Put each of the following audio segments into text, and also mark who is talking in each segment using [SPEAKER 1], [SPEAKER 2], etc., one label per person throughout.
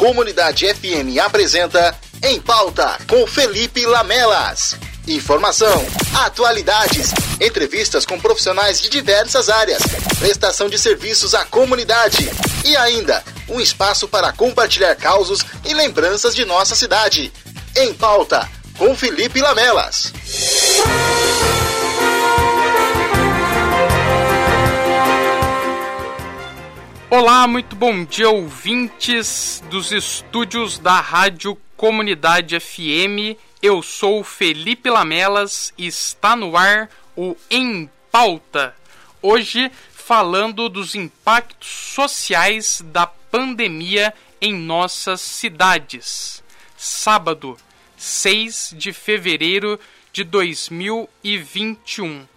[SPEAKER 1] Comunidade FM apresenta Em Pauta com Felipe Lamelas. Informação, atualidades, entrevistas com profissionais de diversas áreas, prestação de serviços à comunidade e ainda um espaço para compartilhar causos e lembranças de nossa cidade. Em Pauta com Felipe Lamelas.
[SPEAKER 2] Olá, muito bom dia, ouvintes dos estúdios da Rádio Comunidade FM. Eu sou Felipe Lamelas e está no ar o Em Pauta. Hoje falando dos impactos sociais da pandemia em nossas cidades. Sábado, 6 de fevereiro de 2021.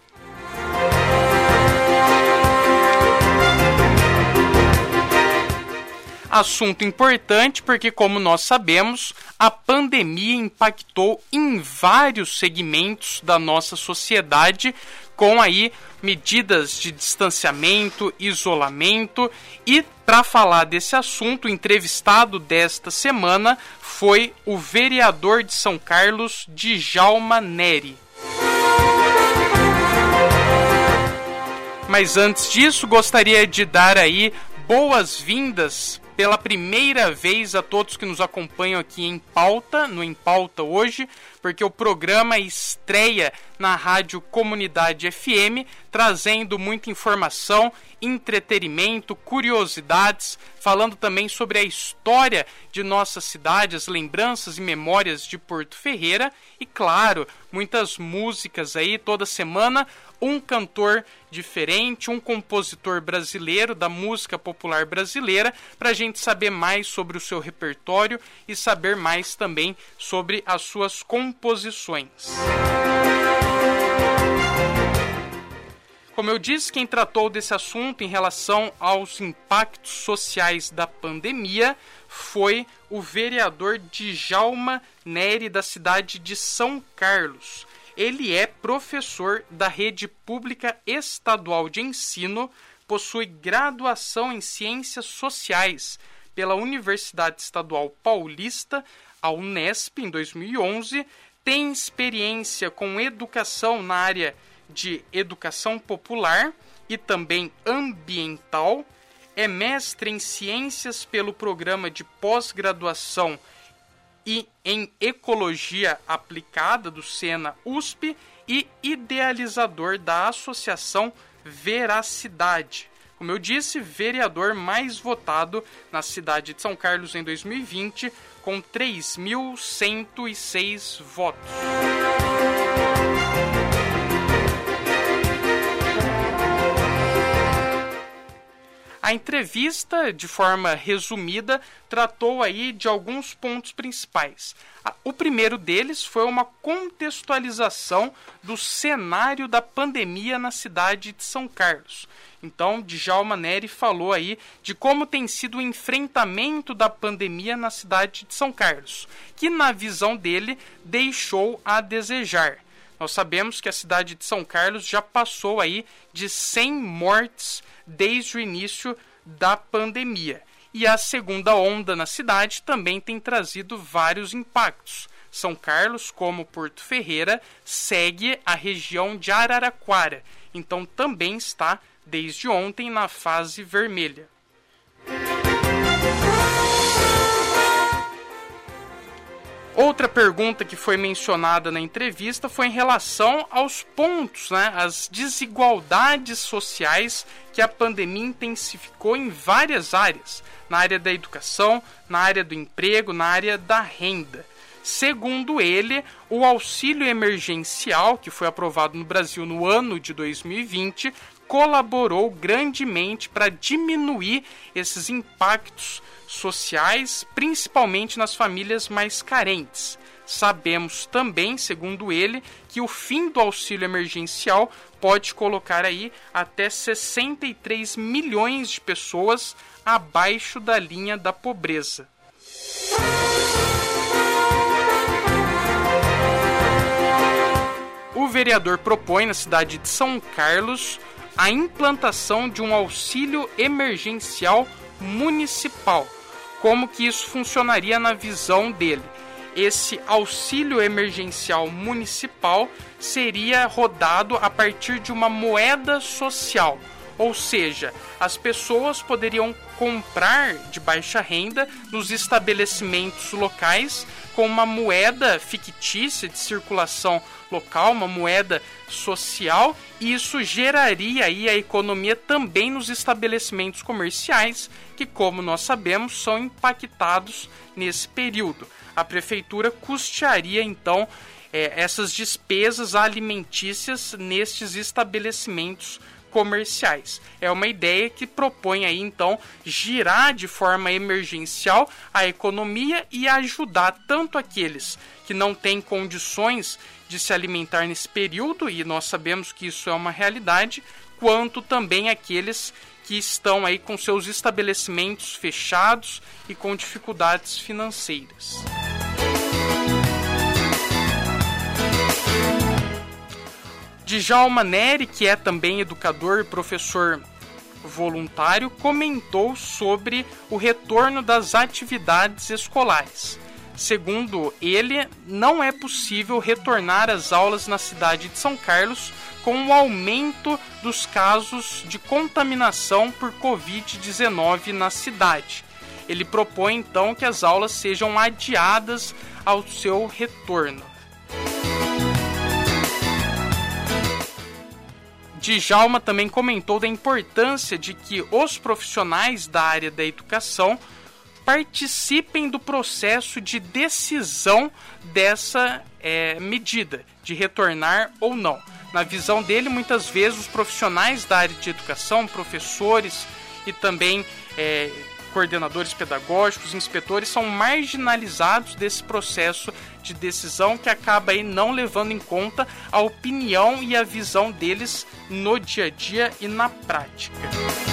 [SPEAKER 2] Assunto importante porque, como nós sabemos, a pandemia impactou em vários segmentos da nossa sociedade, com aí medidas de distanciamento, isolamento e para falar desse assunto, o entrevistado desta semana foi o vereador de São Carlos, Djalma Neri. Mas antes disso, gostaria de dar aí boas-vindas pela primeira vez a todos que nos acompanham aqui em pauta, no Em Pauta hoje, porque o programa estreia na Rádio Comunidade FM, trazendo muita informação, entretenimento, curiosidades, falando também sobre a história de nossa cidade, as lembranças e memórias de Porto Ferreira e, claro, muitas músicas aí toda semana um cantor diferente, um compositor brasileiro da música popular brasileira, para a gente saber mais sobre o seu repertório e saber mais também sobre as suas composições. Como eu disse, quem tratou desse assunto em relação aos impactos sociais da pandemia foi o vereador Djalma Neri da cidade de São Carlos. Ele é professor da rede pública estadual de ensino, possui graduação em ciências sociais pela Universidade Estadual Paulista, a Unesp, em 2011, tem experiência com educação na área de educação popular e também ambiental, é mestre em ciências pelo programa de pós-graduação e em Ecologia Aplicada do Sena USP e idealizador da Associação Veracidade. Como eu disse, vereador mais votado na cidade de São Carlos em 2020, com 3.106 votos. A entrevista, de forma resumida, tratou aí de alguns pontos principais. O primeiro deles foi uma contextualização do cenário da pandemia na cidade de São Carlos. Então, Djalma Neri falou aí de como tem sido o enfrentamento da pandemia na cidade de São Carlos, que na visão dele deixou a desejar. Nós sabemos que a cidade de São Carlos já passou aí de 100 mortes desde o início da pandemia. E a segunda onda na cidade também tem trazido vários impactos. São Carlos, como Porto Ferreira, segue a região de Araraquara, então também está desde ontem na fase vermelha. Outra pergunta que foi mencionada na entrevista foi em relação aos pontos, né, as desigualdades sociais que a pandemia intensificou em várias áreas, na área da educação, na área do emprego, na área da renda. Segundo ele, o auxílio emergencial, que foi aprovado no Brasil no ano de 2020, colaborou grandemente para diminuir esses impactos sociais, principalmente nas famílias mais carentes. Sabemos também, segundo ele, que o fim do auxílio emergencial pode colocar aí até 63 milhões de pessoas abaixo da linha da pobreza. O vereador propõe na cidade de São Carlos a implantação de um auxílio emergencial municipal como que isso funcionaria na visão dele. Esse auxílio emergencial municipal seria rodado a partir de uma moeda social, ou seja, as pessoas poderiam comprar de baixa renda nos estabelecimentos locais com uma moeda fictícia de circulação local, uma moeda social, isso geraria aí a economia também nos estabelecimentos comerciais, que como nós sabemos são impactados nesse período. A prefeitura custearia então é, essas despesas alimentícias nestes estabelecimentos comerciais. É uma ideia que propõe aí então girar de forma emergencial a economia e ajudar tanto aqueles que não têm condições de se alimentar nesse período e nós sabemos que isso é uma realidade, quanto também aqueles que estão aí com seus estabelecimentos fechados e com dificuldades financeiras. Djalma Neri, que é também educador e professor voluntário, comentou sobre o retorno das atividades escolares. Segundo ele, não é possível retornar às aulas na cidade de São Carlos com o aumento dos casos de contaminação por Covid-19 na cidade. Ele propõe então que as aulas sejam adiadas ao seu retorno. Djalma também comentou da importância de que os profissionais da área da educação participem do processo de decisão dessa é, medida, de retornar ou não. Na visão dele, muitas vezes os profissionais da área de educação, professores e também é, coordenadores pedagógicos, inspetores, são marginalizados desse processo de decisão que acaba aí não levando em conta a opinião e a visão deles no dia a dia e na prática.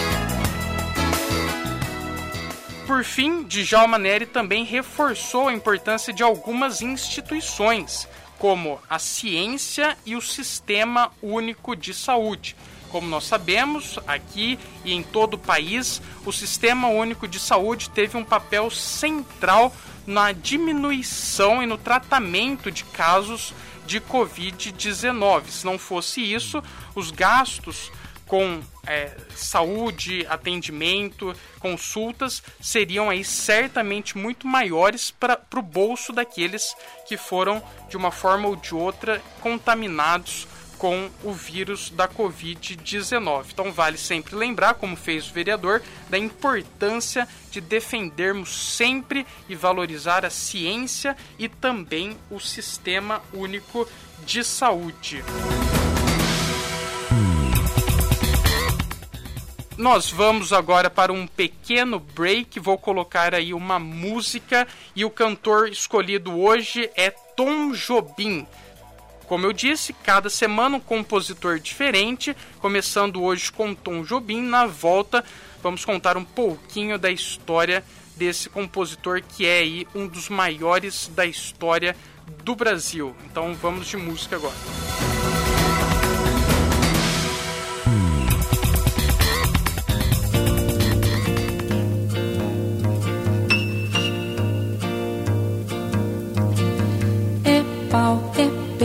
[SPEAKER 2] Por fim, Djalma Neri também reforçou a importância de algumas instituições, como a ciência e o Sistema Único de Saúde, como nós sabemos, aqui e em todo o país, o Sistema Único de Saúde teve um papel central na diminuição e no tratamento de casos de Covid-19. Se não fosse isso, os gastos com é, saúde, atendimento, consultas seriam aí certamente muito maiores para o bolso daqueles que foram de uma forma ou de outra contaminados com o vírus da Covid-19. Então, vale sempre lembrar, como fez o vereador, da importância de defendermos sempre e valorizar a ciência e também o sistema único de saúde. Nós vamos agora para um pequeno break. Vou colocar aí uma música e o cantor escolhido hoje é Tom Jobim. Como eu disse, cada semana um compositor diferente, começando hoje com Tom Jobim. Na volta, vamos contar um pouquinho da história desse compositor que é aí um dos maiores da história do Brasil. Então vamos de música agora.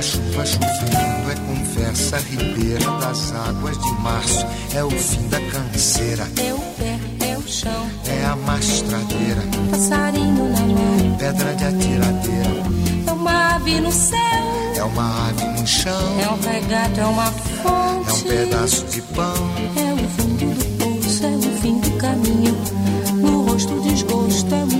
[SPEAKER 3] a
[SPEAKER 4] chuva chovendo, é conversa ribeira das águas de março, é o fim da canseira,
[SPEAKER 3] É o pé, é o chão,
[SPEAKER 4] é a mastradeira,
[SPEAKER 3] passarinho na mão,
[SPEAKER 4] pedra de atiradeira,
[SPEAKER 3] é uma ave no céu,
[SPEAKER 4] é uma ave no chão,
[SPEAKER 3] é um regato, é uma fonte.
[SPEAKER 4] é um pedaço de pão,
[SPEAKER 3] É o fundo do poço, é o fim do caminho. No rosto o desgosto, é um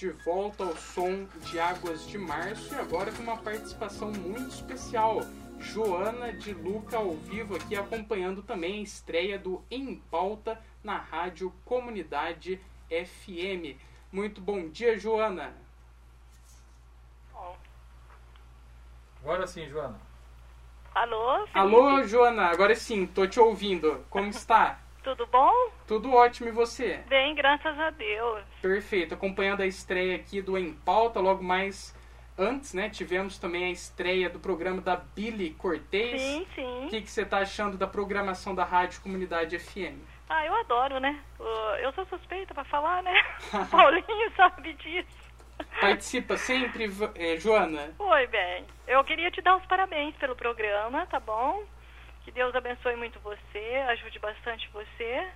[SPEAKER 3] De
[SPEAKER 2] volta ao som de Águas de Março e agora com uma participação muito especial. Joana de Luca ao vivo aqui acompanhando também a estreia do Em Pauta na Rádio Comunidade FM. Muito bom dia, Joana.
[SPEAKER 5] Agora sim, Joana.
[SPEAKER 6] Alô, Felipe?
[SPEAKER 2] Alô, Joana, agora sim, tô te ouvindo. Como está?
[SPEAKER 6] Tudo bom?
[SPEAKER 2] Tudo ótimo e você?
[SPEAKER 6] Bem, graças a Deus.
[SPEAKER 2] Perfeito, acompanhando a estreia aqui do Em Pauta, logo mais antes, né? Tivemos também a estreia do programa da Billy Cortez.
[SPEAKER 6] Sim,
[SPEAKER 2] O
[SPEAKER 6] sim.
[SPEAKER 2] que, que você está achando da programação da Rádio Comunidade FM?
[SPEAKER 6] Ah, eu adoro, né? Eu sou suspeita pra falar, né? Paulinho sabe disso.
[SPEAKER 2] Participa sempre, eh, Joana?
[SPEAKER 6] Oi, bem. Eu queria te dar os parabéns pelo programa, tá bom? Que Deus abençoe muito você, ajude bastante você,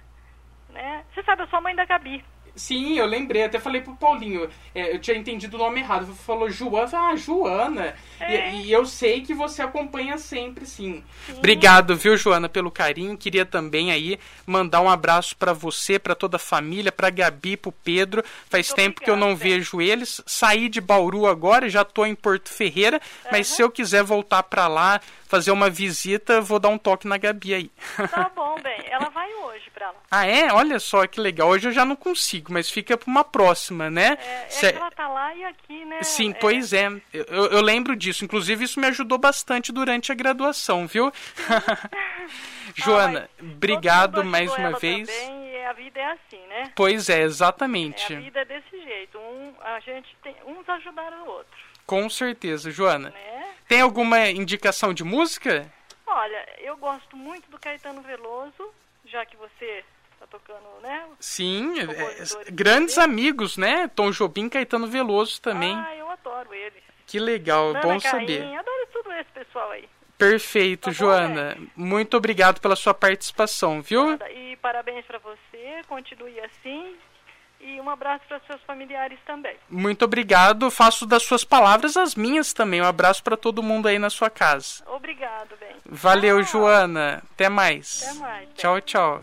[SPEAKER 6] né? Você sabe, eu sou a mãe da Gabi.
[SPEAKER 2] Sim, eu lembrei, até falei pro Paulinho, é, eu tinha entendido o nome errado. Falou Joana, ah, Joana.
[SPEAKER 6] É.
[SPEAKER 2] E, e eu sei que você acompanha sempre, sim. Obrigado, viu, Joana, pelo carinho. Queria também aí mandar um abraço pra você, pra toda a família, pra Gabi, pro Pedro. Faz
[SPEAKER 6] Muito
[SPEAKER 2] tempo que eu não
[SPEAKER 6] obrigada,
[SPEAKER 2] vejo eles. Saí de Bauru agora, já tô em Porto Ferreira, mas se eu quiser voltar pra lá, fazer uma visita, vou dar um toque na Gabi aí.
[SPEAKER 6] Tá bom, bem. Ela vai hoje pra lá.
[SPEAKER 2] ah, é? Olha só que legal. Hoje eu já não consigo, mas fica pra uma próxima, né?
[SPEAKER 6] É, é
[SPEAKER 2] Cê-
[SPEAKER 6] que ela tá lá e aqui, né?
[SPEAKER 2] Sim,
[SPEAKER 6] é,
[SPEAKER 2] pois é. Eu, eu- lembro disso. Inclusive, isso me ajudou bastante durante a graduação, viu? Joana,
[SPEAKER 6] Ah,
[SPEAKER 2] obrigado mais uma vez.
[SPEAKER 6] Também, e a vida é assim, né?
[SPEAKER 2] Pois é,
[SPEAKER 6] É,
[SPEAKER 2] exatamente.
[SPEAKER 6] a vida é desse jeito. Um, a gente tem, uns ajudaram o outro,
[SPEAKER 2] Com certeza, Joana.
[SPEAKER 6] né?
[SPEAKER 2] Tem alguma indicação de música?
[SPEAKER 6] Olha, eu gosto muito do Caetano Veloso, já que você tocando, né?
[SPEAKER 2] Sim, é- é- grandes
[SPEAKER 6] também.
[SPEAKER 2] amigos, né? Tom Jobim, Caetano Veloso também.
[SPEAKER 6] Ah, eu adoro ele.
[SPEAKER 2] Que legal,
[SPEAKER 6] Nana
[SPEAKER 2] bom
[SPEAKER 6] Caim,
[SPEAKER 2] saber.
[SPEAKER 6] adoro tudo esse pessoal aí.
[SPEAKER 2] Perfeito,
[SPEAKER 6] Tá bom,
[SPEAKER 2] Joana. Muito obrigado pela sua participação, viu?
[SPEAKER 6] E parabéns pra você, continue assim. E um abraço para seus familiares também.
[SPEAKER 2] Muito obrigado. Faço das suas palavras as minhas também. Um abraço para todo mundo aí na sua casa.
[SPEAKER 6] Obrigado, bem.
[SPEAKER 2] Valeu,
[SPEAKER 6] Tchau.
[SPEAKER 2] Joana. Até mais.
[SPEAKER 6] Até mais. bem.
[SPEAKER 2] Tchau, tchau.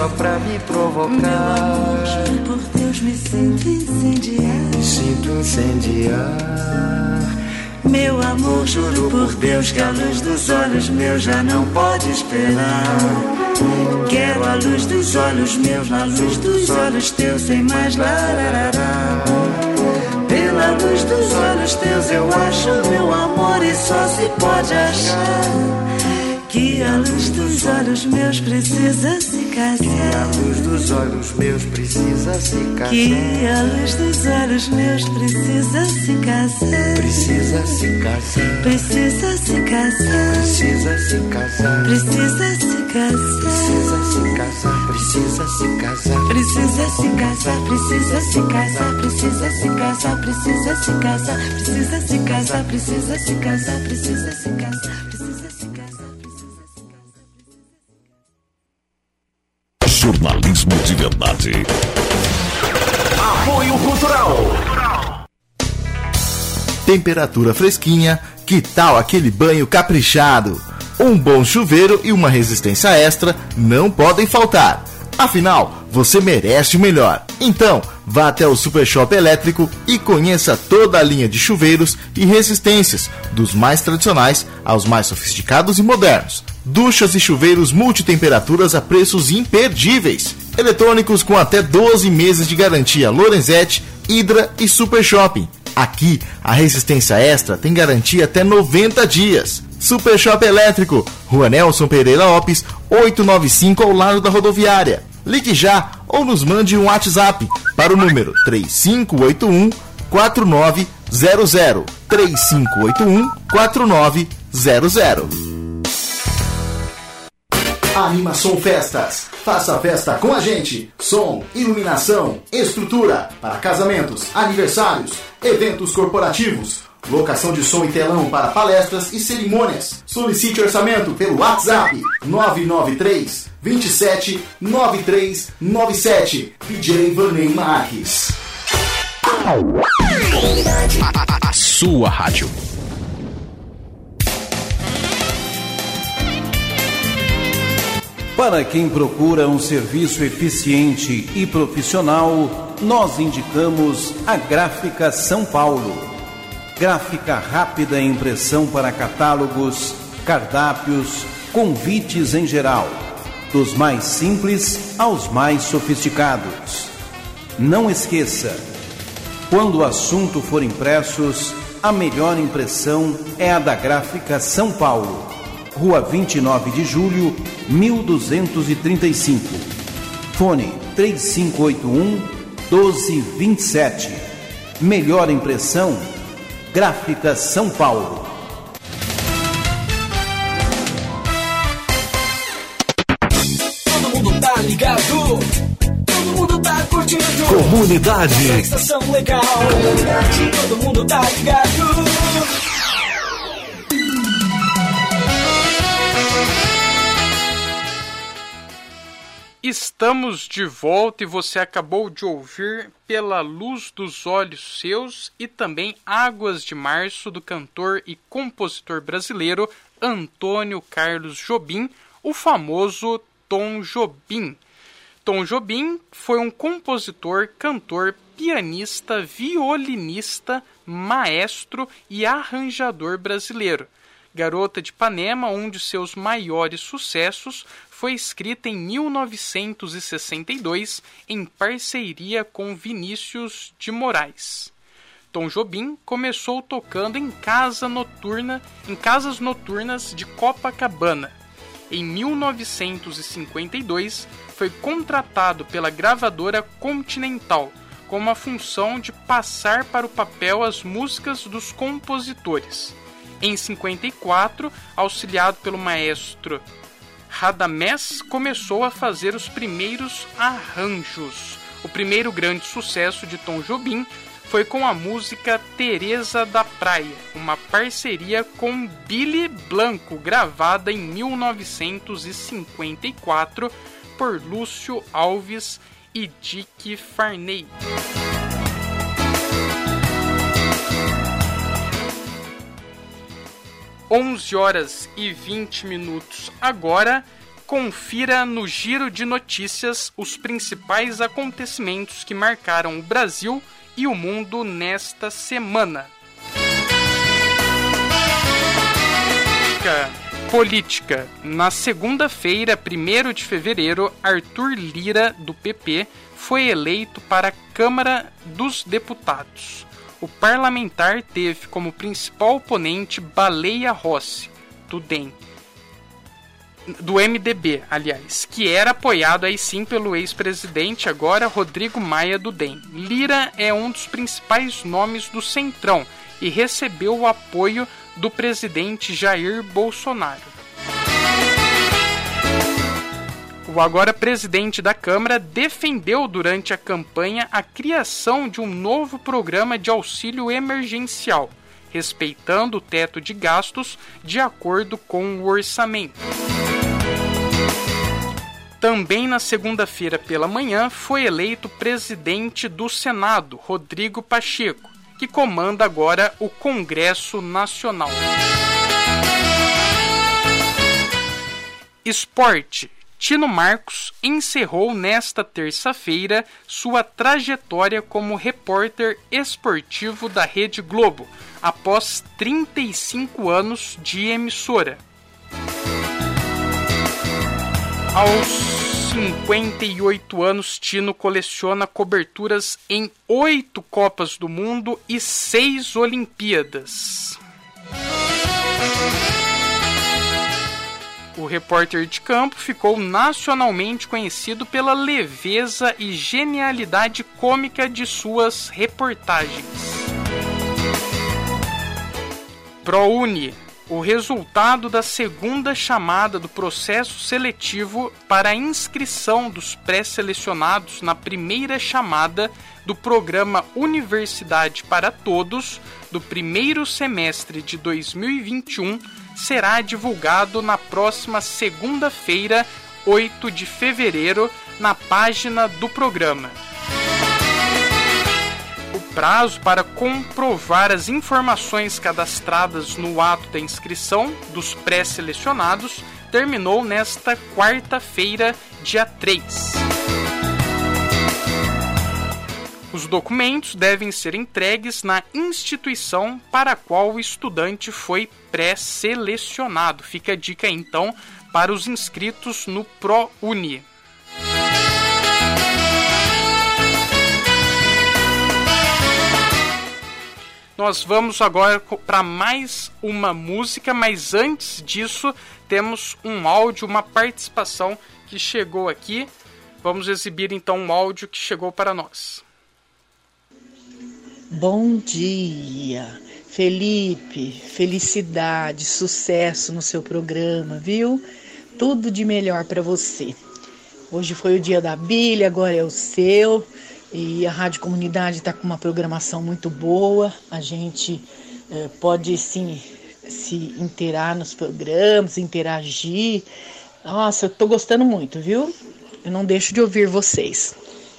[SPEAKER 4] Só pra me provocar.
[SPEAKER 7] Juro por Deus me sinto incendiar
[SPEAKER 4] Me sinto incendiar.
[SPEAKER 7] Meu amor, juro por Deus que a luz dos olhos meus já não pode esperar Quero a luz dos olhos meus na luz dos olhos teus sem mais lararará Pela luz dos olhos teus eu acho meu amor e só se pode achar Que a luz dos olhos meus precisa
[SPEAKER 4] Que a luz dos olhos meus precisa se
[SPEAKER 7] Que
[SPEAKER 4] casar.
[SPEAKER 7] a luz dos olhos meus precisa se casar
[SPEAKER 4] Precisa se casar.
[SPEAKER 7] Precisa se casar
[SPEAKER 4] Precisa se casar.
[SPEAKER 7] Precisa se casar
[SPEAKER 4] Precisa se casar. Precisa se casar.
[SPEAKER 7] Precisa se casar, precisa se casar, precisa se casar, precisa se casar, precisa se casar, precisa se casar, precisa se casar,
[SPEAKER 8] Jornalismo de verdade.
[SPEAKER 9] Apoio Cultural.
[SPEAKER 10] Temperatura fresquinha, que tal aquele banho caprichado? Um bom chuveiro e uma resistência extra não podem faltar. Afinal, você merece o melhor. Então, vá até o Super Shop Elétrico e conheça toda a linha de chuveiros e resistências, dos mais tradicionais aos mais sofisticados e modernos. Duchas e chuveiros multitemperaturas a preços imperdíveis. Eletrônicos com até 12 meses de garantia Lorenzetti, Hydra e Super Shopping. Aqui, a resistência extra tem garantia até 90 dias. Super Shop Elétrico, Rua Nelson Pereira Lopes, 895 ao lado da rodoviária. Ligue já ou nos mande um WhatsApp para o número 3581 4900 3581 4900. Animação Festas. Faça a festa com a gente. Som, iluminação, estrutura para casamentos, aniversários, eventos corporativos, locação de som e telão para palestras e cerimônias. Solicite orçamento pelo WhatsApp 993 27 9397. DJ Vanei Marques.
[SPEAKER 8] A sua rádio.
[SPEAKER 11] Para quem procura um serviço eficiente e profissional, nós indicamos a Gráfica São Paulo. Gráfica rápida impressão para catálogos, cardápios, convites em geral, dos mais simples aos mais sofisticados. Não esqueça, quando o assunto for impressos, a melhor impressão é a da Gráfica São Paulo Rua 29 de Julho, 1235. Fone 3581 1227. Melhor impressão, Gráfica São Paulo.
[SPEAKER 9] Todo mundo tá ligado. Todo mundo tá curtindo.
[SPEAKER 8] Comunidade.
[SPEAKER 9] Estação legal. Comunidade. Todo mundo tá ligado.
[SPEAKER 2] Estamos de volta e você acabou de ouvir Pela Luz dos Olhos Seus e também Águas de Março do cantor e compositor brasileiro Antônio Carlos Jobim, o famoso Tom Jobim. Tom Jobim foi um compositor, cantor, pianista, violinista, maestro e arranjador brasileiro. Garota de Ipanema, um de seus maiores sucessos, foi escrita em 1962 em parceria com Vinícius de Moraes. Tom Jobim começou tocando em casa noturna, em casas noturnas de Copacabana. Em 1952, foi contratado pela gravadora Continental com a função de passar para o papel as músicas dos compositores. Em 54, auxiliado pelo maestro Radamés, começou a fazer os primeiros arranjos. O primeiro grande sucesso de Tom Jobim foi com a música Teresa da Praia, uma parceria com Billy Blanco, gravada em 1954 por Lúcio Alves e Dick Farney. 11 horas e 20 minutos agora. Confira no giro de notícias os principais acontecimentos que marcaram o Brasil e o mundo nesta semana. Política. Na segunda-feira, 1 de fevereiro, Arthur Lira, do PP, foi eleito para a Câmara dos Deputados o parlamentar teve como principal oponente Baleia Rossi, do DEM, do MDB, aliás, que era apoiado aí sim pelo ex-presidente, agora Rodrigo Maia do DEM. Lira é um dos principais nomes do Centrão e recebeu o apoio do presidente Jair Bolsonaro. O agora presidente da Câmara defendeu durante a campanha a criação de um novo programa de auxílio emergencial, respeitando o teto de gastos de acordo com o orçamento. Também na segunda-feira pela manhã foi eleito presidente do Senado, Rodrigo Pacheco, que comanda agora o Congresso Nacional. Esporte. Tino Marcos encerrou nesta terça-feira sua trajetória como repórter esportivo da Rede Globo, após 35 anos de emissora. Aos 58 anos, Tino coleciona coberturas em oito Copas do Mundo e seis Olimpíadas. O repórter de campo ficou nacionalmente conhecido pela leveza e genialidade cômica de suas reportagens. ProUni o resultado da segunda chamada do processo seletivo para a inscrição dos pré-selecionados na primeira chamada do programa Universidade para Todos do primeiro semestre de 2021 será divulgado na próxima segunda-feira, 8 de fevereiro, na página do programa prazo para comprovar as informações cadastradas no ato da inscrição dos pré-selecionados terminou nesta quarta-feira, dia 3. Os documentos devem ser entregues na instituição para a qual o estudante foi pré-selecionado. Fica a dica então para os inscritos no ProUni. Nós vamos agora para mais uma música, mas antes disso, temos um áudio, uma participação que chegou aqui. Vamos exibir então um áudio que chegou para nós.
[SPEAKER 12] Bom dia, Felipe. Felicidade, sucesso no seu programa, viu? Tudo de melhor para você. Hoje foi o dia da Bíblia, agora é o seu. E a Rádio Comunidade está com uma programação muito boa. A gente eh, pode sim se inteirar nos programas, interagir. Nossa, eu estou gostando muito, viu? Eu não deixo de ouvir vocês.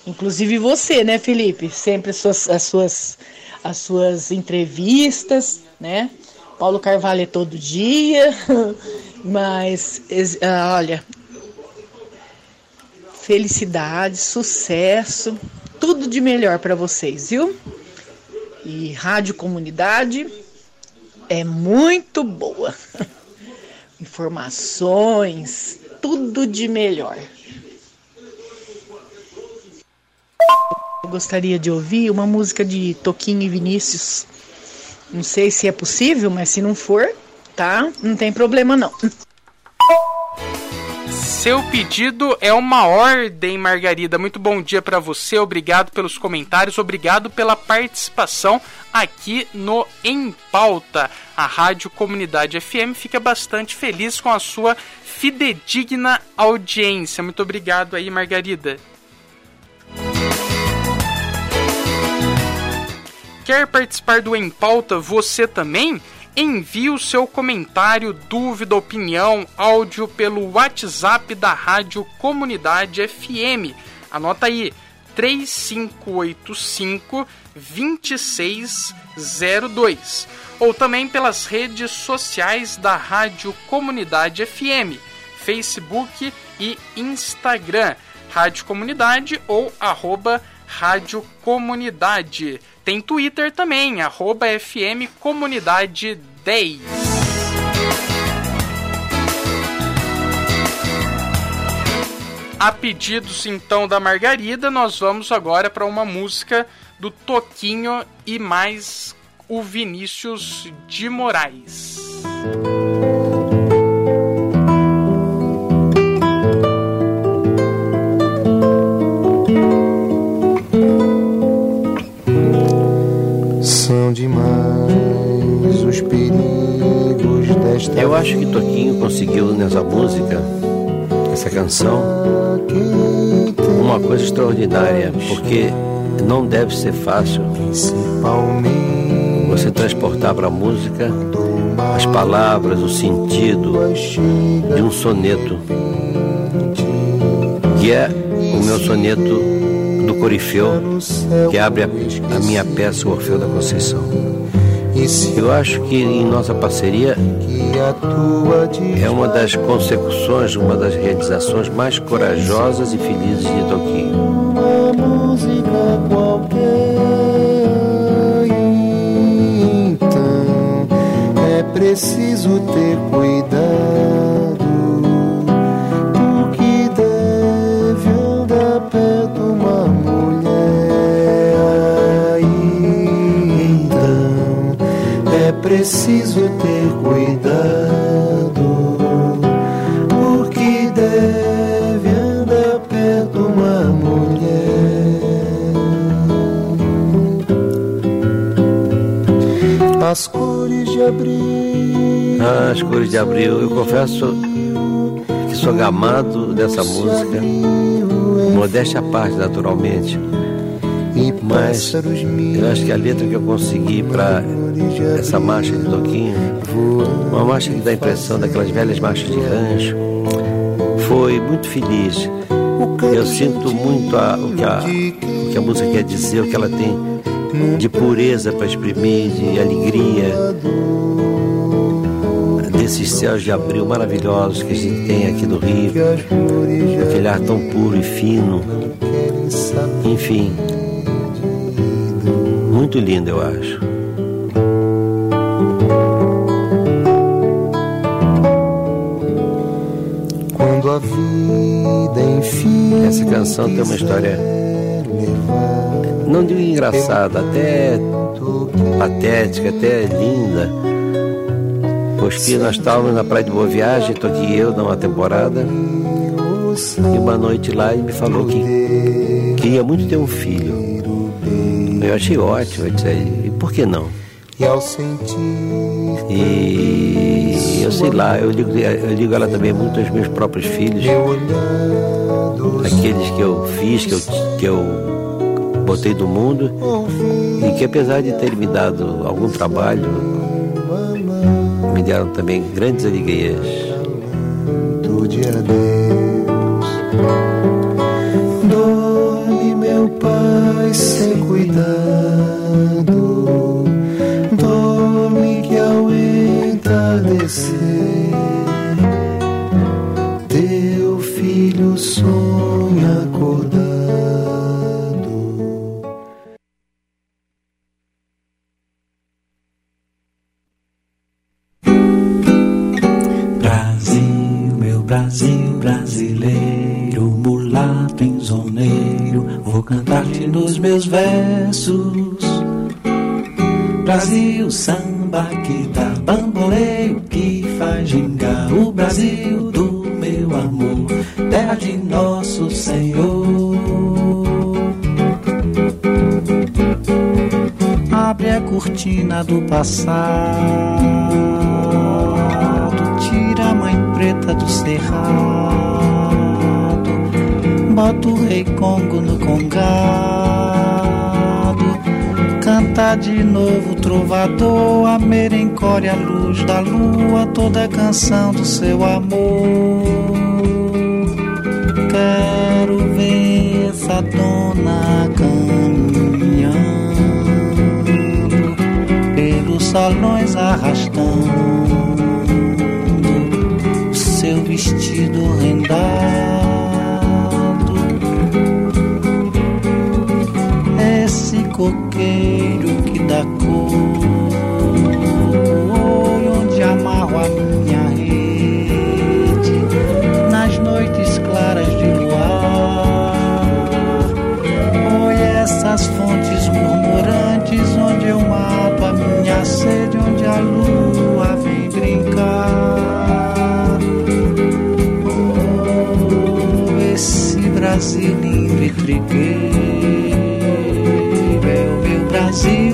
[SPEAKER 12] Inclusive você, né, Felipe? Sempre as suas, as suas, as suas entrevistas, né? Paulo Carvalho é todo dia, mas ah, olha, felicidade, sucesso, tudo de melhor para vocês, viu? E Rádio Comunidade é muito boa. Informações, tudo de melhor. Eu gostaria de ouvir uma música de Toquinho e Vinícius. Não sei se é possível, mas se não for, tá? Não tem problema não.
[SPEAKER 2] Seu pedido é uma ordem, Margarida. Muito bom dia para você. Obrigado pelos comentários, obrigado pela participação aqui no Em Pauta. A Rádio Comunidade FM fica bastante feliz com a sua fidedigna audiência. Muito obrigado aí, Margarida. Quer participar do Em Pauta você também? envie o seu comentário, dúvida, opinião, áudio pelo WhatsApp da Rádio Comunidade FM. Anota aí, 3585 2602. Ou também pelas redes sociais da Rádio Comunidade FM, Facebook e Instagram. Rádio Comunidade ou arroba Rádio Comunidade. Tem Twitter também, arroba FM Comunidade 10. A pedidos então da Margarida, nós vamos agora para uma música do Toquinho e mais o Vinícius de Moraes.
[SPEAKER 13] Demais os perigos desta
[SPEAKER 14] Eu acho que Toquinho conseguiu nessa música, essa canção, uma coisa extraordinária, porque não deve ser fácil você transportar para a música as palavras, o sentido de um soneto. que é o meu soneto Corifeu, que abre a, a minha peça O Orfeu da Conceição. Eu acho que em nossa parceria é uma das consecuções, uma das realizações mais corajosas e felizes de Toquinho.
[SPEAKER 13] Então é preciso ter cuidado, preciso ter cuidado, porque deve andar perto uma mulher. As cores de abril.
[SPEAKER 14] Ah, as cores de abril. Eu confesso que sou gamado dessa música. Modéstia à parte, naturalmente. Mas eu acho que a letra que eu consegui para essa marcha de Toquinho, uma marcha que dá a impressão daquelas velhas marchas de rancho, foi muito feliz. Eu sinto muito a, o, que a, o que a música quer dizer, o que ela tem de pureza para exprimir, de alegria, desses céus de abril maravilhosos que a gente tem aqui no Rio, aquele ar tão puro e fino. Enfim, muito lindo, eu acho. Canção tem uma história, não digo engraçada, até patética, até linda. Pois que nós estávamos na Praia de Boa Viagem, estou aqui eu numa temporada, e uma noite lá ele me falou que queria muito ter um filho. Eu achei ótimo, eu disse, e por que não?
[SPEAKER 13] E ao sentir.
[SPEAKER 14] E eu sei lá, eu ligo, eu ligo ela também muito aos meus próprios filhos. Aqueles que eu fiz, que eu, que eu botei do mundo. E que apesar de terem me dado algum trabalho, me deram também grandes alegrias.
[SPEAKER 13] Dorme, meu pai, sem cuidado. Dorme que ao entardecer
[SPEAKER 15] cortina do passado, tira a mãe preta do cerrado, bota o rei Congo no congado, canta de novo trovador, a merencória, a luz da lua, toda a canção do seu amor. Quero ver essa dona caminhando salões arrastando seu vestido rendado. Esse coqueiro que dá cor, onde amarro a minha rede nas noites claras de luar. Oi, essas fontes murmurantes onde eu mato a minha sede, onde a lua vem brincar. Esse Brasil lindo e trigueiro é o meu Brasil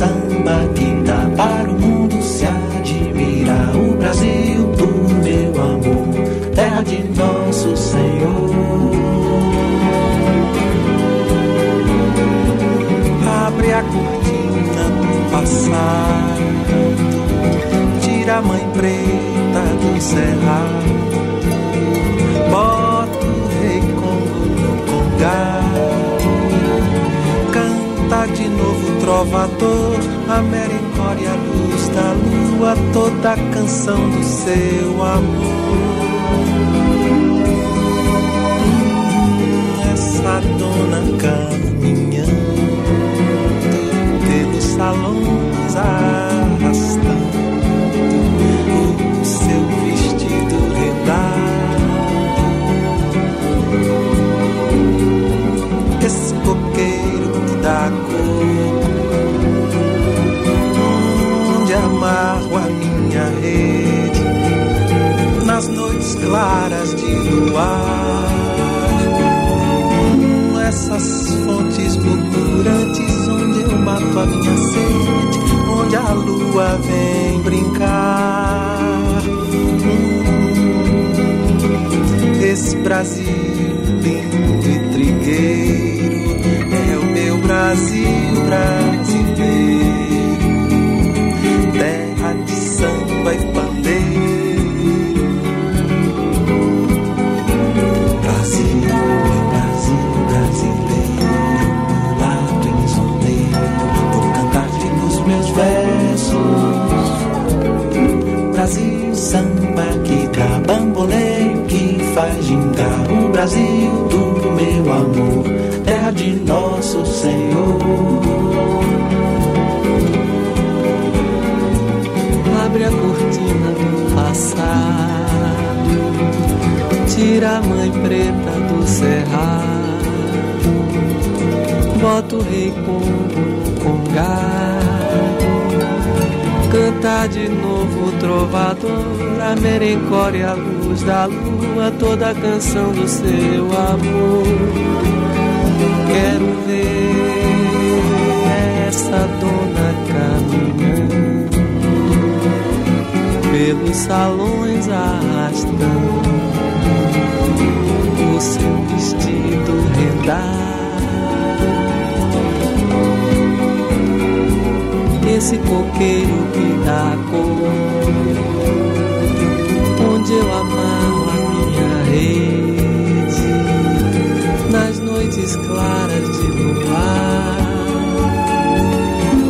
[SPEAKER 15] samba que dá para o mundo se admirar. O Brasil do meu amor, terra de nosso Senhor. Abre a cortina do passado, tira a mãe
[SPEAKER 13] preta do cerrado, bota o rei com no lugar, canta de novo trovador, a mericória, a luz da lua, toda a canção do seu amor. Essa dona caminhando pelos salões arrastando claras de luar. Essas fontes murmurantes onde eu mato a minha sede, onde a lua vem brincar. Esse Brasil lindo e trigueiro é o meu Brasil brasileiro, de novo trovador, a merencória, a luz da lua, toda a canção do seu amor. Quero ver essa dona caminhando pelos salões arrastando o seu vestido rendado. Esse coqueiro que dá cor, onde eu amarro a minha rede, nas noites claras de luar.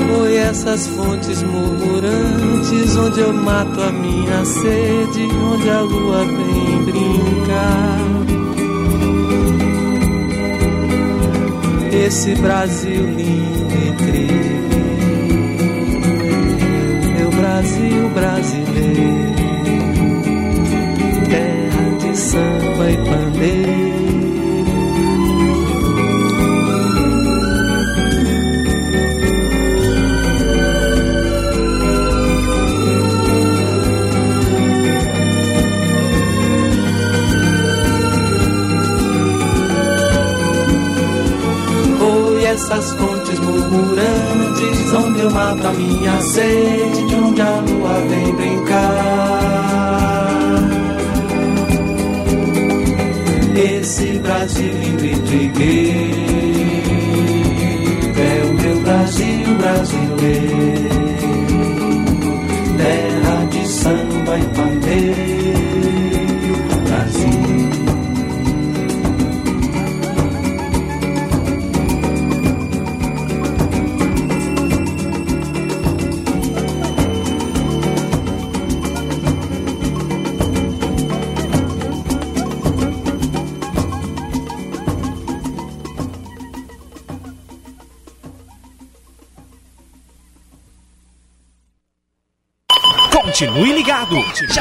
[SPEAKER 13] Foi essas fontes murmurantes onde eu mato a minha sede, onde a lua vem brincar. Esse Brasil lindo e incrível, Brasil brasileiro,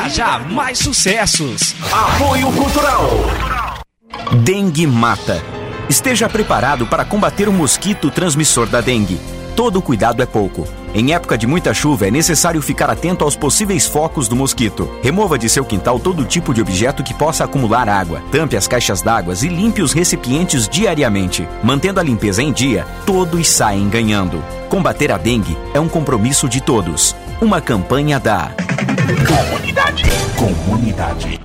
[SPEAKER 8] Já já mais sucessos. Apoio Cultural.
[SPEAKER 16] Dengue mata. Esteja preparado para combater o mosquito transmissor da dengue. Todo cuidado é pouco. Em época de muita chuva, é necessário ficar atento aos possíveis focos do mosquito. Remova de seu quintal todo tipo de objeto que possa acumular água. Tampe as caixas d'água e limpe os recipientes diariamente. Mantendo a limpeza em dia, todos saem ganhando. Combater a dengue é um compromisso de todos. Uma campanha da
[SPEAKER 8] Comunidade. Comunidade.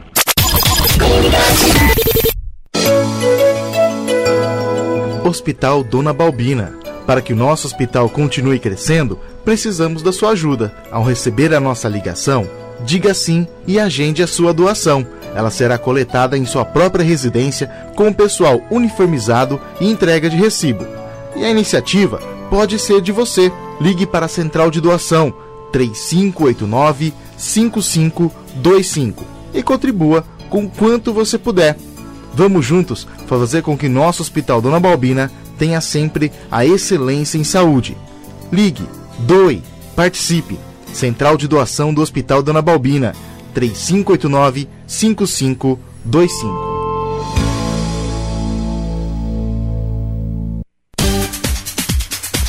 [SPEAKER 10] Hospital Dona Balbina. Para que o nosso hospital continue crescendo, precisamos da sua ajuda. Ao receber a nossa ligação, diga sim e agende a sua doação. Ela será coletada em sua própria residência com o pessoal uniformizado e entrega de recibo. E a iniciativa pode ser de você. Ligue para a Central de Doação 3589 5525 e contribua com quanto você puder. Vamos juntos fazer com que nosso Hospital Dona Balbina tenha sempre a excelência em saúde. Ligue, doe, participe. Central de Doação do Hospital Dona Balbina 3589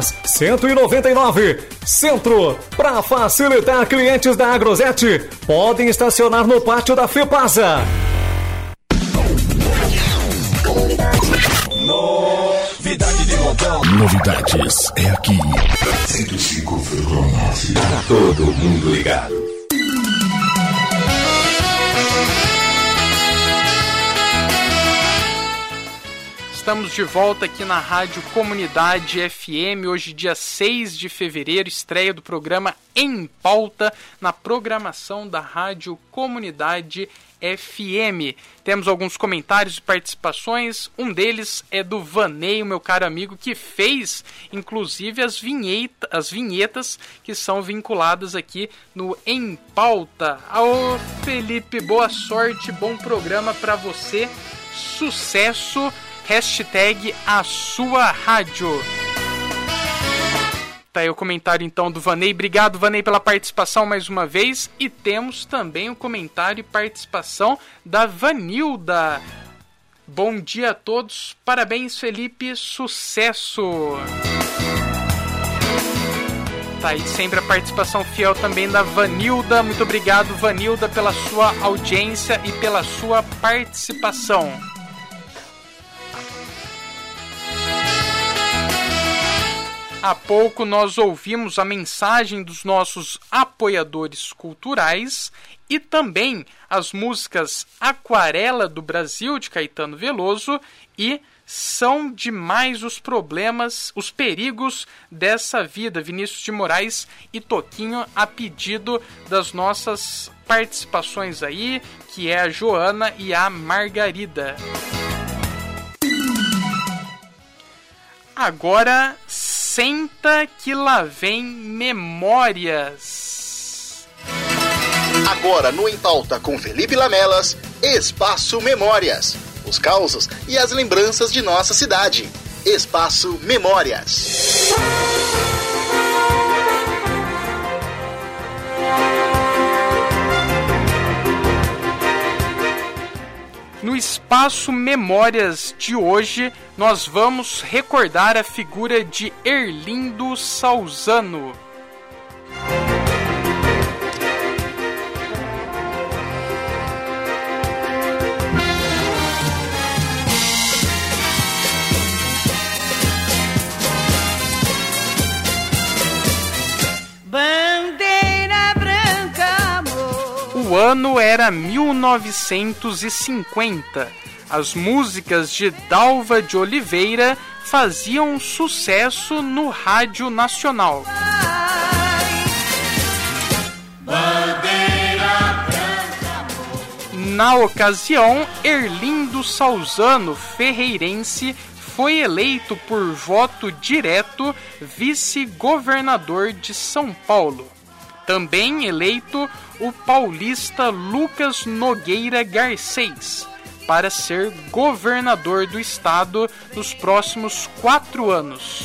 [SPEAKER 17] Forjas. 199, Centro. Para facilitar clientes da Agrosete, podem estacionar no pátio da FEPASA.
[SPEAKER 8] Novidade de montão. Novidades é aqui. 105,9. Para todo mundo ligado.
[SPEAKER 2] Estamos de volta aqui na Rádio Comunidade FM, hoje dia 6 de fevereiro, estreia do programa Em Pauta na programação da Rádio Comunidade FM. Temos alguns comentários e participações. Um deles é do Vanei, meu caro amigo, que fez inclusive as, vinheta, as vinhetas que são vinculadas aqui no Em Pauta. Ô Felipe, boa sorte, bom programa para você. Sucesso! Hashtag a sua rádio. Tá aí o comentário então do Vanei. Obrigado, Vanei, pela participação mais uma vez. E temos também o comentário e participação da Vanilda. Bom dia a todos. Parabéns, Felipe. Sucesso. Tá aí sempre a participação fiel também da Vanilda. Muito obrigado, Vanilda, pela sua audiência e pela sua participação. Há pouco nós ouvimos a mensagem dos nossos apoiadores culturais e também as músicas Aquarela do Brasil de Caetano Veloso e São demais os problemas, os perigos dessa vida, Vinícius de Moraes e Toquinho a pedido das nossas participações aí, que é a Joana e a Margarida. Agora senta que lá vem memórias.
[SPEAKER 1] Agora no Em Pauta com Felipe Lamelas, Espaço Memórias. Os causos e as lembranças de nossa cidade. Espaço Memórias.
[SPEAKER 2] No espaço Memórias de hoje, nós vamos recordar a figura de Erlindo Salzano. O ano era 1950. As músicas de Dalva de Oliveira faziam sucesso no rádio nacional. Na ocasião, Erlindo Salzano Ferreirense foi eleito por voto direto vice-governador de São Paulo. Também eleito o paulista Lucas Nogueira Garcês para ser governador do estado nos próximos quatro anos.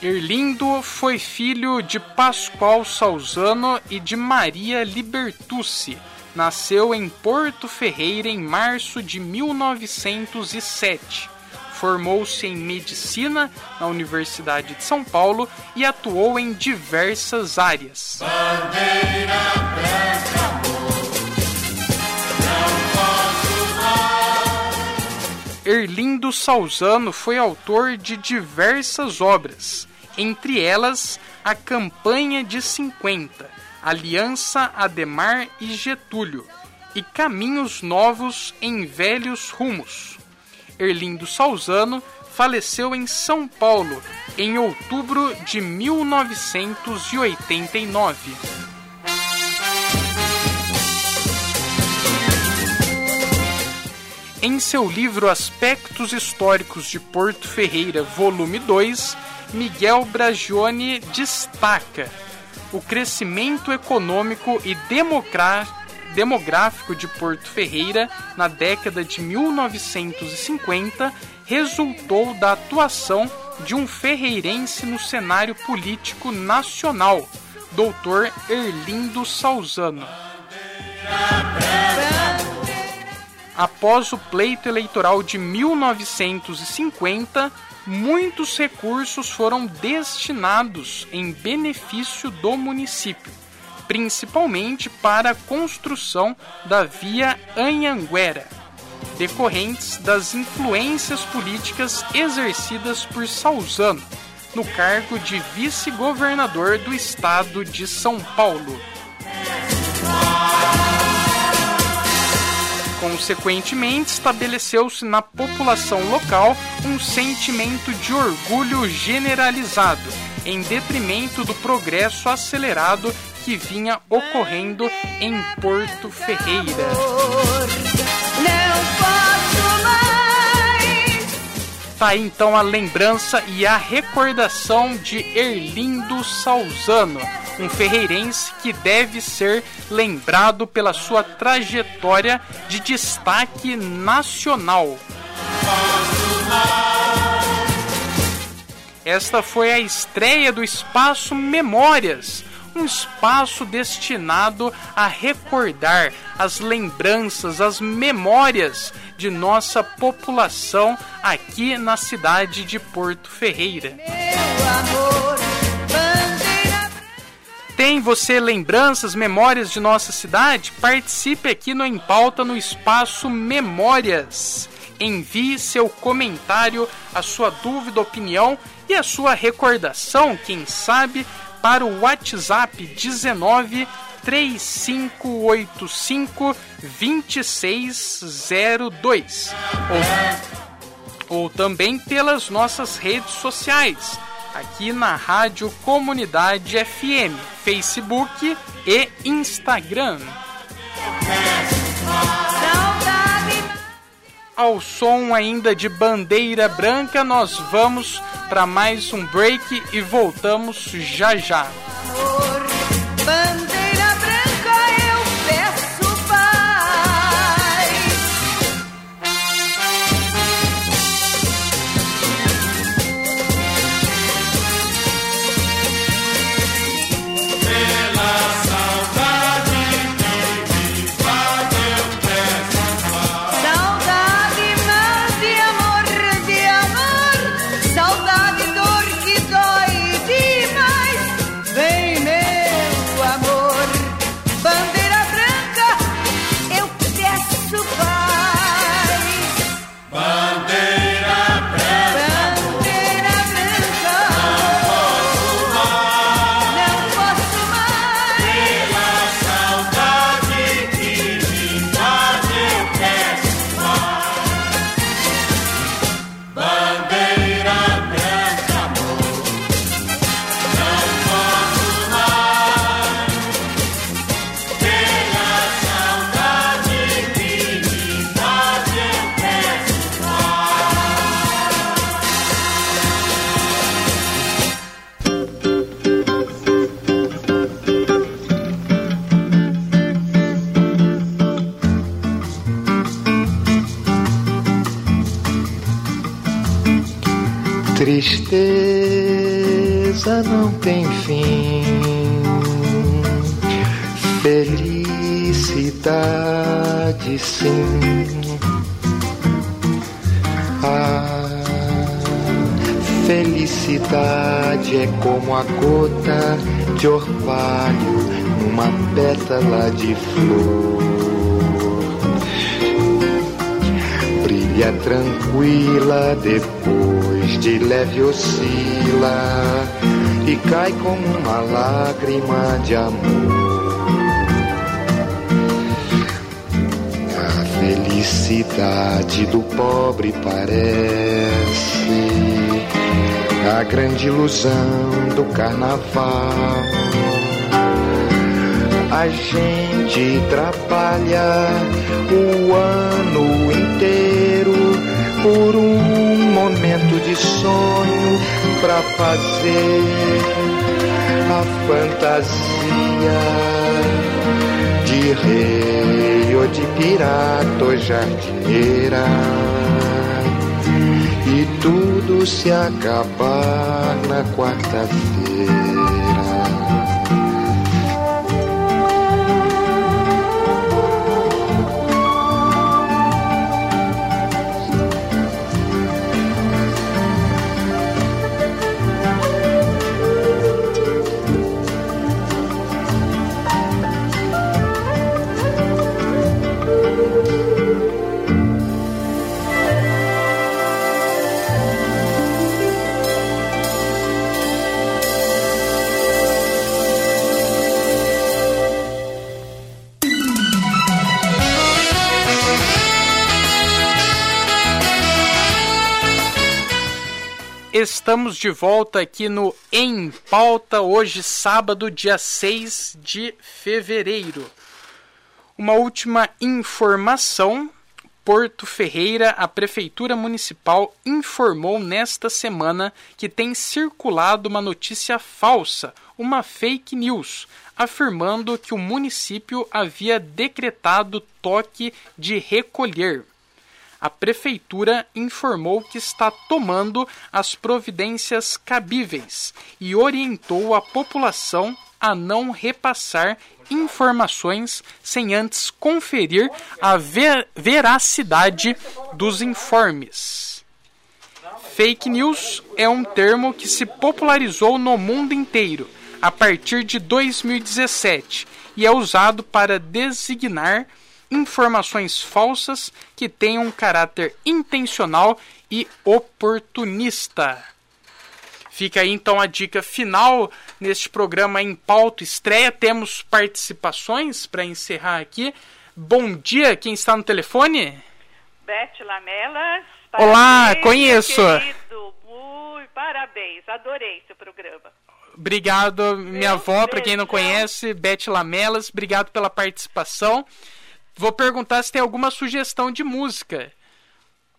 [SPEAKER 2] Erlindo foi filho de Pascoal Salzano e de Maria Libertucci. Nasceu em Porto Ferreira em março de 1907 Formou-se em medicina na Universidade de São Paulo e atuou em diversas áreas. Erlindo Salzano foi autor de diversas obras, entre elas a Campanha de 50, Aliança Ademar e Getúlio e Caminhos Novos em Velhos Rumos. Erlindo Salzano faleceu em São Paulo em outubro de 1989. Em seu livro Aspectos Históricos de Porto Ferreira, volume 2, Miguel Bragione destaca o crescimento econômico e demográfico de Porto Ferreira na década de 1950 resultou da atuação de um ferreirense no cenário político nacional, Dr. Erlindo Salzano. Após o pleito eleitoral de 1950, muitos recursos foram destinados em benefício do município, principalmente para a construção da via Anhanguera, decorrentes das influências políticas exercidas por Salzano no cargo de vice-governador do estado de São Paulo. Consequentemente, estabeleceu-se na população local um sentimento de orgulho generalizado, em detrimento do progresso acelerado que vinha ocorrendo em Porto Ferreira. Tá aí então a lembrança e a recordação de Erlindo Salzano, um ferreirense que deve ser lembrado pela sua trajetória de destaque nacional. Esta foi a estreia do Espaço Memórias, um espaço destinado a recordar as lembranças, as memórias de nossa população aqui na cidade de Porto Ferreira. Tem você lembranças, memórias de nossa cidade? Participe aqui no Em Pauta no espaço Memórias. Envie seu comentário, a sua dúvida, opinião e a sua recordação, quem sabe, para o WhatsApp 19 3585 2602 ou, ou também pelas nossas redes sociais aqui na Rádio Comunidade FM, Facebook e Instagram. Ao som ainda de bandeira branca, nós vamos para mais um break e voltamos já já.
[SPEAKER 4] Tristeza não tem fim, felicidade sim. felicidade é como a gota de orvalho numa pétala de flor. Brilha tranquila, depois de leve oscila e cai como uma lágrima de amor. A felicidade do pobre parece a grande ilusão do carnaval. A gente trabalha o ano inteiro por um momento de sonho pra fazer a fantasia de rei ou de pirata ou jardineira e tudo se acabar na quarta-feira.
[SPEAKER 2] Estamos de volta aqui no Em Pauta, hoje, sábado, dia 6 de fevereiro. Uma última informação: Porto Ferreira, a Prefeitura Municipal informou nesta semana que tem circulado uma notícia falsa, uma fake news, afirmando que o município havia decretado toque de recolher a prefeitura informou que está tomando as providências cabíveis e orientou a população a não repassar informações sem antes conferir a ver veracidade dos informes. Fake news é um termo que se popularizou no mundo inteiro a partir de 2017 e é usado para designar informações falsas que tenham um caráter intencional e oportunista. Fica aí então a dica final neste programa em pauta estreia. Temos participações para encerrar aqui. Bom dia, quem está no telefone?
[SPEAKER 6] Beth Lamelas.
[SPEAKER 2] Olá, conheço.
[SPEAKER 6] Querido, muito parabéns, adorei seu programa.
[SPEAKER 2] Obrigado, minha avó, para quem não conhece, Beth Lamelas, obrigado pela participação. Vou perguntar se tem alguma sugestão de música.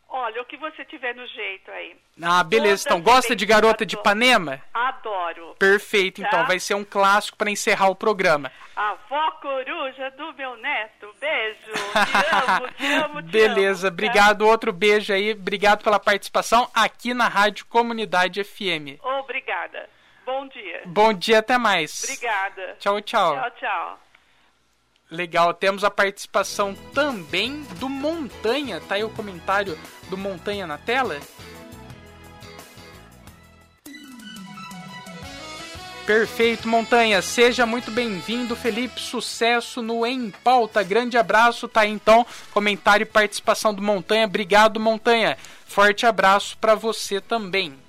[SPEAKER 6] Olha, o que você tiver no jeito aí.
[SPEAKER 2] Ah, beleza. Então, gosta de Garota de Ipanema?
[SPEAKER 6] Adoro.
[SPEAKER 2] Perfeito,
[SPEAKER 6] Tá?
[SPEAKER 2] então. Vai ser um clássico para encerrar o programa.
[SPEAKER 6] A vó coruja do meu neto. Beijo. Te amo, te amo, te
[SPEAKER 2] Beleza,
[SPEAKER 6] amo, tá?
[SPEAKER 2] obrigado. Outro beijo aí. Obrigado pela participação aqui na Rádio Comunidade FM.
[SPEAKER 6] Obrigada. Bom dia.
[SPEAKER 2] Bom dia, até mais.
[SPEAKER 6] Obrigada.
[SPEAKER 2] Tchau, tchau.
[SPEAKER 6] Tchau, tchau.
[SPEAKER 2] Legal, temos a participação também do Montanha. Tá aí o comentário do Montanha na tela? Perfeito, Montanha. Seja muito bem-vindo, Felipe. Sucesso no Em Pauta. Grande abraço. Tá aí então, comentário e participação do Montanha. Obrigado, Montanha. Forte abraço para você também.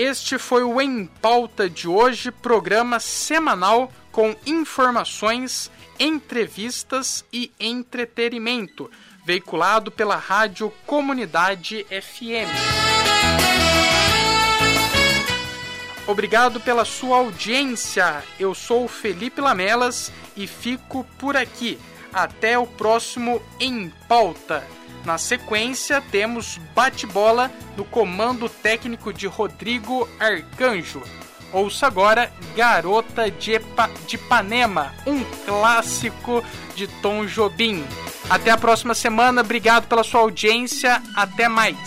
[SPEAKER 2] Este foi o Em Pauta de hoje, programa semanal com informações, entrevistas e entretenimento, veiculado pela Rádio Comunidade FM. Obrigado pela sua audiência. Eu sou Felipe Lamelas e fico por aqui. Até o próximo Em Pauta. Na sequência, temos bate-bola no comando técnico de Rodrigo Arcanjo. Ouça agora Garota de, Epa, de Ipanema, um clássico de Tom Jobim. Até a próxima semana, obrigado pela sua audiência, até mais.